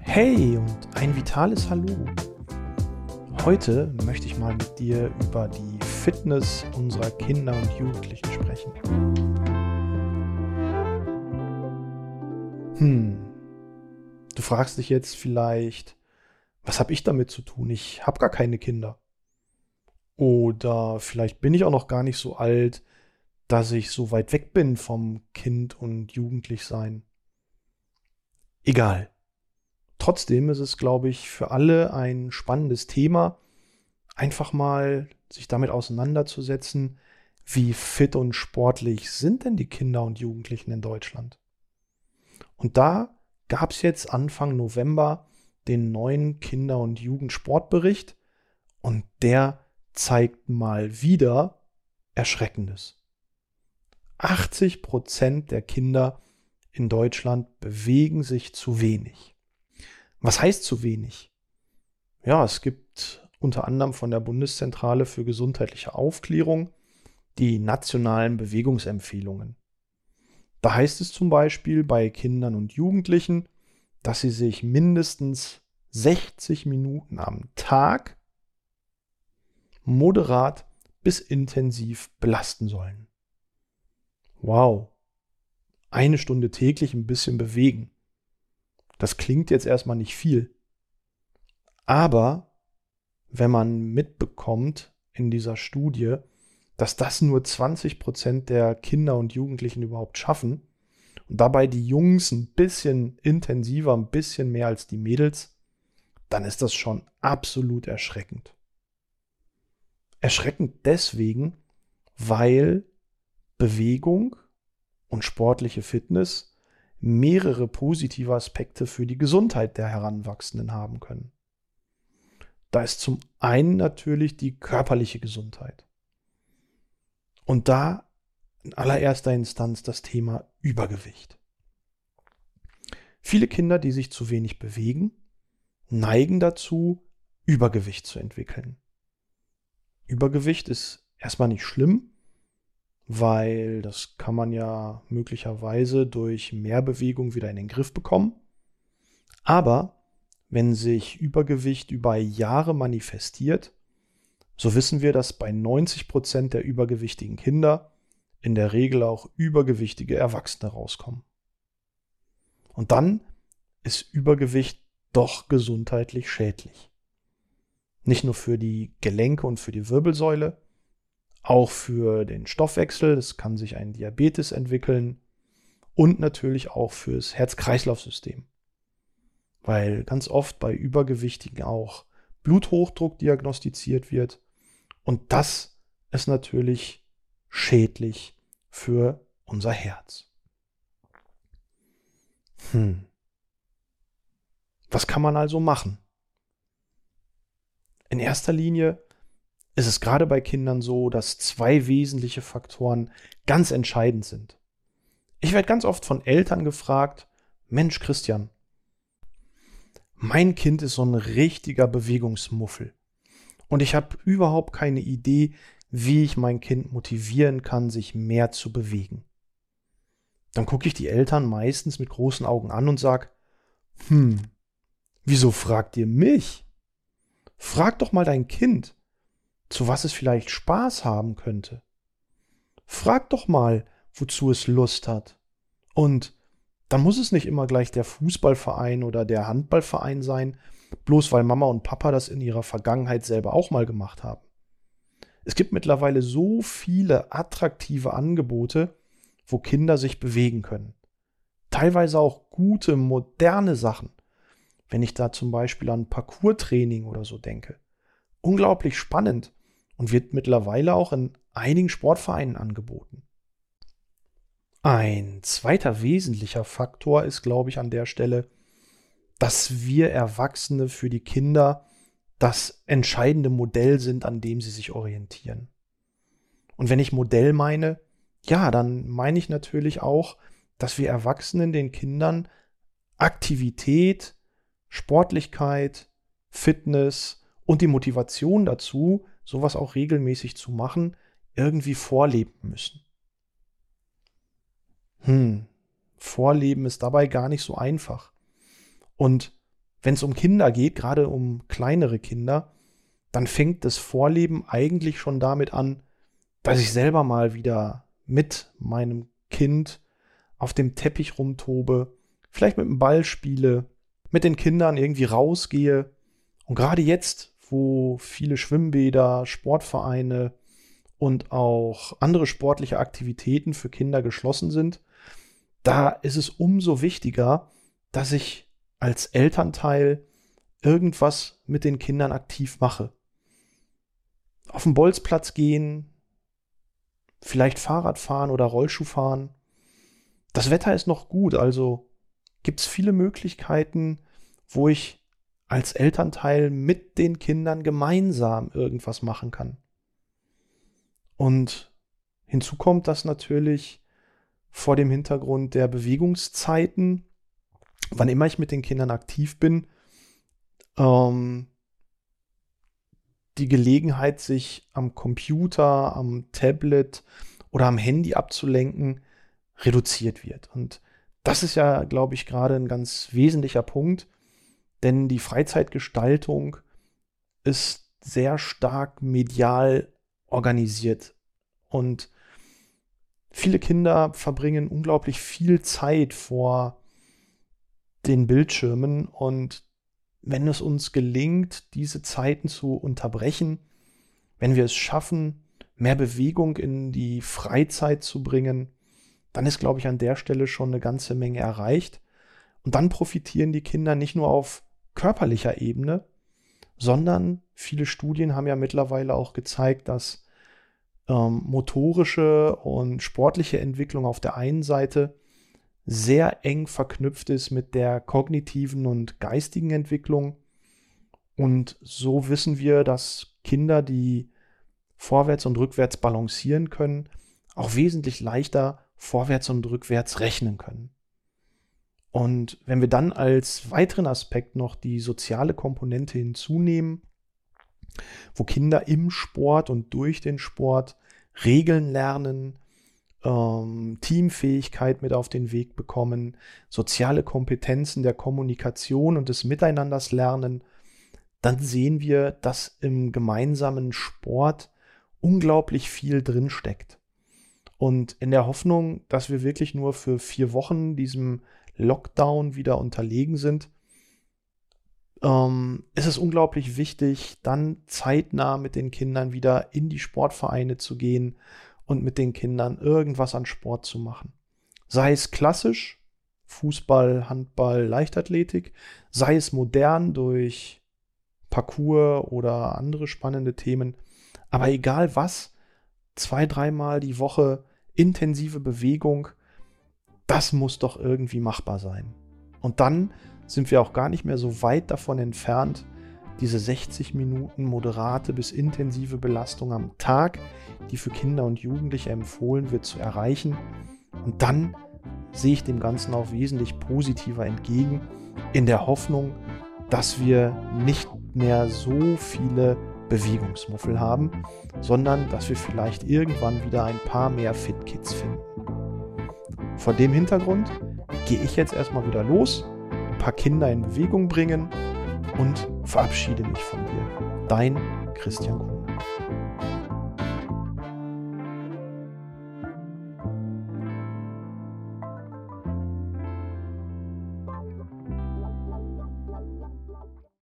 Hey und ein vitales Hallo. Heute möchte ich mal mit dir über die Fitness unserer Kinder und Jugendlichen sprechen. Hm, du fragst dich jetzt vielleicht, was habe ich damit zu tun? Ich habe gar keine Kinder. Oder vielleicht bin ich auch noch gar nicht so alt, dass ich so weit weg bin vom Kind und Jugendlichsein. Egal. Trotzdem ist es, glaube ich, für alle ein spannendes Thema, einfach mal sich damit auseinanderzusetzen, wie fit und sportlich sind denn die Kinder und Jugendlichen in Deutschland. Und da gab es jetzt Anfang November den neuen Kinder- und Jugendsportbericht und der zeigt mal wieder Erschreckendes. 80 Prozent der Kinder in Deutschland bewegen sich zu wenig. Was heißt zu wenig? Ja, es gibt unter anderem von der Bundeszentrale für gesundheitliche Aufklärung die nationalen Bewegungsempfehlungen. Da heißt es zum Beispiel bei Kindern und Jugendlichen, dass sie sich mindestens 60 Minuten am Tag moderat bis intensiv belasten sollen. Wow. Eine Stunde täglich ein bisschen bewegen. Das klingt jetzt erstmal nicht viel. Aber wenn man mitbekommt in dieser Studie, dass das nur 20 Prozent der Kinder und Jugendlichen überhaupt schaffen und dabei die Jungs ein bisschen intensiver, ein bisschen mehr als die Mädels, dann ist das schon absolut erschreckend. Erschreckend deswegen, weil Bewegung und sportliche Fitness mehrere positive Aspekte für die Gesundheit der Heranwachsenden haben können. Da ist zum einen natürlich die körperliche Gesundheit. Und da in allererster Instanz das Thema Übergewicht. Viele Kinder, die sich zu wenig bewegen, neigen dazu, Übergewicht zu entwickeln. Übergewicht ist erstmal nicht schlimm, weil das kann man ja möglicherweise durch mehr Bewegung wieder in den Griff bekommen. Aber wenn sich Übergewicht über Jahre manifestiert, so wissen wir, dass bei 90 Prozent der übergewichtigen Kinder in der Regel auch übergewichtige Erwachsene rauskommen. Und dann ist Übergewicht doch gesundheitlich schädlich. Nicht nur für die Gelenke und für die Wirbelsäule, auch für den Stoffwechsel. Es kann sich ein Diabetes entwickeln und natürlich auch fürs Herz-Kreislauf-System. Weil ganz oft bei Übergewichtigen auch Bluthochdruck diagnostiziert wird. Und das ist natürlich schädlich für unser Herz. Hm. Was kann man also machen? In erster Linie ist es gerade bei Kindern so, dass zwei wesentliche Faktoren ganz entscheidend sind. Ich werde ganz oft von Eltern gefragt, Mensch Christian, mein Kind ist so ein richtiger Bewegungsmuffel. Und ich habe überhaupt keine Idee, wie ich mein Kind motivieren kann, sich mehr zu bewegen. Dann gucke ich die Eltern meistens mit großen Augen an und sage, hm, wieso fragt ihr mich? Frag doch mal dein Kind, zu was es vielleicht Spaß haben könnte. Frag doch mal, wozu es Lust hat. Und dann muss es nicht immer gleich der Fußballverein oder der Handballverein sein, bloß weil Mama und Papa das in ihrer Vergangenheit selber auch mal gemacht haben. Es gibt mittlerweile so viele attraktive Angebote, wo Kinder sich bewegen können. Teilweise auch gute, moderne Sachen. Wenn ich da zum Beispiel an Parkour-Training oder so denke. Unglaublich spannend und wird mittlerweile auch in einigen Sportvereinen angeboten. Ein zweiter wesentlicher Faktor ist, glaube ich, an der Stelle, dass wir Erwachsene für die Kinder das entscheidende Modell sind, an dem sie sich orientieren. Und wenn ich Modell meine, ja, dann meine ich natürlich auch, dass wir Erwachsenen den Kindern Aktivität, Sportlichkeit, Fitness und die Motivation dazu sowas auch regelmäßig zu machen, irgendwie vorleben müssen. Hm, Vorleben ist dabei gar nicht so einfach. Und wenn es um Kinder geht, gerade um kleinere Kinder, dann fängt das Vorleben eigentlich schon damit an, dass ich selber mal wieder mit meinem Kind auf dem Teppich rumtobe, vielleicht mit dem Ball spiele, mit den Kindern irgendwie rausgehe. Und gerade jetzt, wo viele Schwimmbäder, Sportvereine und auch andere sportliche Aktivitäten für Kinder geschlossen sind, da ist es umso wichtiger, dass ich als Elternteil irgendwas mit den Kindern aktiv mache. Auf den Bolzplatz gehen, vielleicht Fahrrad fahren oder Rollschuh fahren. Das Wetter ist noch gut, also gibt es viele Möglichkeiten, wo ich als Elternteil mit den Kindern gemeinsam irgendwas machen kann. Und hinzu kommt, dass natürlich vor dem Hintergrund der Bewegungszeiten, wann immer ich mit den Kindern aktiv bin, ähm, die Gelegenheit, sich am Computer, am Tablet oder am Handy abzulenken, reduziert wird. Und das ist ja, glaube ich, gerade ein ganz wesentlicher Punkt, denn die Freizeitgestaltung ist sehr stark medial organisiert und viele Kinder verbringen unglaublich viel Zeit vor den Bildschirmen und wenn es uns gelingt, diese Zeiten zu unterbrechen, wenn wir es schaffen, mehr Bewegung in die Freizeit zu bringen, dann ist, glaube ich, an der Stelle schon eine ganze Menge erreicht. Und dann profitieren die Kinder nicht nur auf körperlicher Ebene, sondern viele Studien haben ja mittlerweile auch gezeigt, dass ähm, motorische und sportliche Entwicklung auf der einen Seite sehr eng verknüpft ist mit der kognitiven und geistigen Entwicklung. Und so wissen wir, dass Kinder, die vorwärts und rückwärts balancieren können, auch wesentlich leichter vorwärts und rückwärts rechnen können. Und wenn wir dann als weiteren Aspekt noch die soziale Komponente hinzunehmen, wo Kinder im Sport und durch den Sport Regeln lernen, ähm, Teamfähigkeit mit auf den Weg bekommen, soziale Kompetenzen der Kommunikation und des Miteinanders lernen, dann sehen wir, dass im gemeinsamen Sport unglaublich viel drinsteckt. Und in der Hoffnung, dass wir wirklich nur für vier Wochen diesem Lockdown wieder unterlegen sind, ähm, ist es unglaublich wichtig, dann zeitnah mit den Kindern wieder in die Sportvereine zu gehen und mit den Kindern irgendwas an Sport zu machen. Sei es klassisch, Fußball, Handball, Leichtathletik, sei es modern durch Parcours oder andere spannende Themen. Aber egal was, zwei, dreimal die Woche intensive Bewegung, das muss doch irgendwie machbar sein. Und dann sind wir auch gar nicht mehr so weit davon entfernt, diese 60 Minuten moderate bis intensive Belastung am Tag, die für Kinder und Jugendliche empfohlen wird, zu erreichen. Und dann sehe ich dem Ganzen auch wesentlich positiver entgegen, in der Hoffnung, dass wir nicht mehr so viele Bewegungsmuffel haben, sondern dass wir vielleicht irgendwann wieder ein paar mehr Fit-Kids finden. Vor dem Hintergrund gehe ich jetzt erstmal wieder los, ein paar Kinder in Bewegung bringen und verabschiede mich von dir. Dein Christian Kuhn.